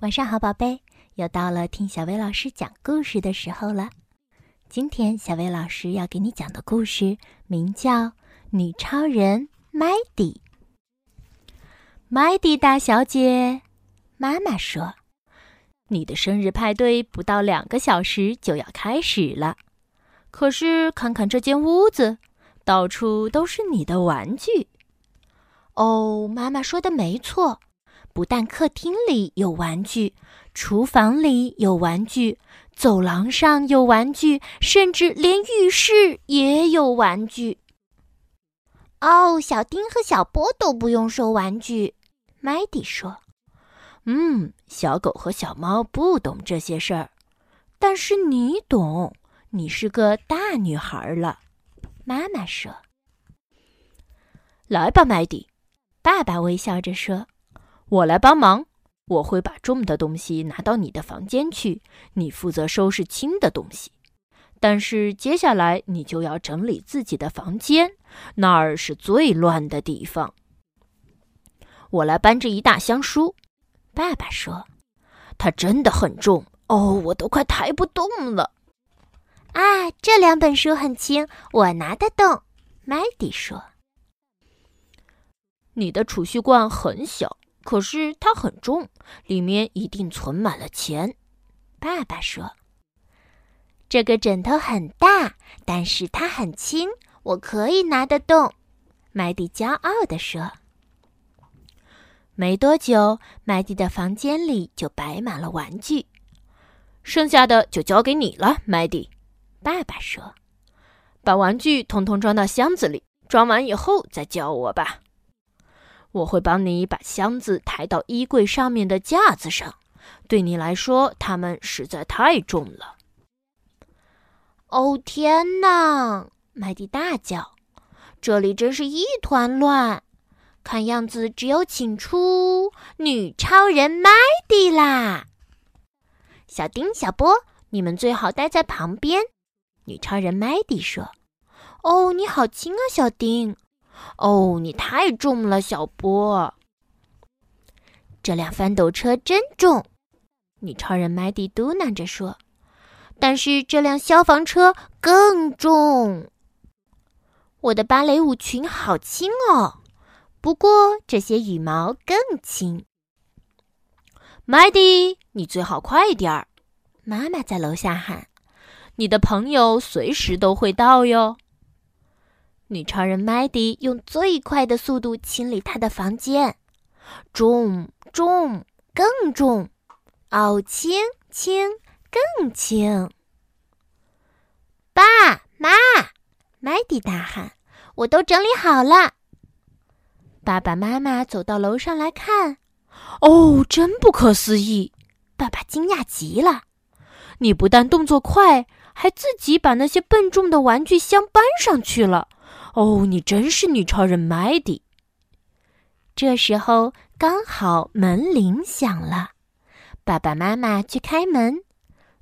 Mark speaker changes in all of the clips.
Speaker 1: 晚上好，宝贝，又到了听小薇老师讲故事的时候了。今天小薇老师要给你讲的故事名叫《女超人麦迪》。麦迪大小姐，妈妈说：“你的生日派对不到两个小时就要开始了，可是看看这间屋子，到处都是你的玩具。”哦，妈妈说的没错。不但客厅里有玩具，厨房里有玩具，走廊上有玩具，甚至连浴室也有玩具。
Speaker 2: 哦，小丁和小波都不用收玩具，麦迪说：“
Speaker 1: 嗯，小狗和小猫不懂这些事儿，但是你懂，你是个大女孩了。”妈妈说：“来吧，麦迪。”爸爸微笑着说。我来帮忙，我会把重的东西拿到你的房间去，你负责收拾轻的东西。但是接下来你就要整理自己的房间，那儿是最乱的地方。我来搬这一大箱书，爸爸说，它真的很重哦，我都快抬不动了。
Speaker 2: 啊，这两本书很轻，我拿得动。麦迪说，
Speaker 1: 你的储蓄罐很小。可是它很重，里面一定存满了钱。
Speaker 2: 爸爸说：“这个枕头很大，但是它很轻，我可以拿得动。”麦迪骄傲地说。
Speaker 1: 没多久，麦迪的房间里就摆满了玩具，剩下的就交给你了，麦迪。爸爸说：“把玩具统统装到箱子里，装完以后再叫我吧。”我会帮你把箱子抬到衣柜上面的架子上。对你来说，它们实在太重了。
Speaker 2: 哦天哪！麦迪大叫：“这里真是一团乱！看样子只有请出女超人麦迪啦！”小丁、小波，你们最好待在旁边。女超人麦迪说：“
Speaker 1: 哦，你好轻啊，小丁。”哦，你太重了，小波。
Speaker 2: 这辆翻斗车真重，
Speaker 1: 女超人麦迪嘟囔着说。
Speaker 2: 但是这辆消防车更重。我的芭蕾舞裙好轻哦，不过这些羽毛更轻。
Speaker 1: 麦迪，你最好快点儿！妈妈在楼下喊：“你的朋友随时都会到哟。”
Speaker 2: 女超人麦迪用最快的速度清理她的房间，重重更重，哦，轻轻更轻。爸妈，麦迪大喊：“我都整理好了。”爸爸妈妈走到楼上来看，
Speaker 1: 哦，真不可思议！
Speaker 2: 爸爸惊讶极了。
Speaker 1: 你不但动作快，还自己把那些笨重的玩具箱搬上去了。哦，你真是女超人麦迪！
Speaker 2: 这时候刚好门铃响了，爸爸妈妈去开门。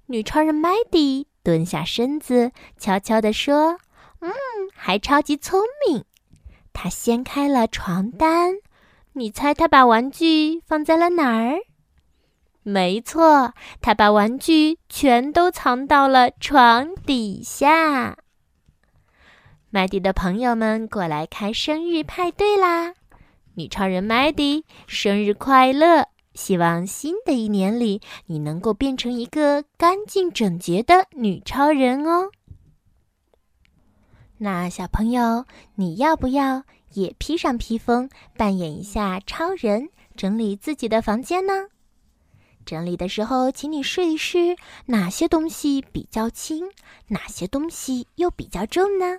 Speaker 2: 女超人麦迪蹲下身子，悄悄地说：“嗯，还超级聪明。”她掀开了床单，你猜她把玩具放在了哪儿？没错，她把玩具全都藏到了床底下。麦迪的朋友们过来开生日派对啦！女超人麦迪，生日快乐！希望新的一年里你能够变成一个干净整洁的女超人哦。那小朋友，你要不要也披上披风，扮演一下超人，整理自己的房间呢？整理的时候，请你试一试哪些东西比较轻，哪些东西又比较重呢？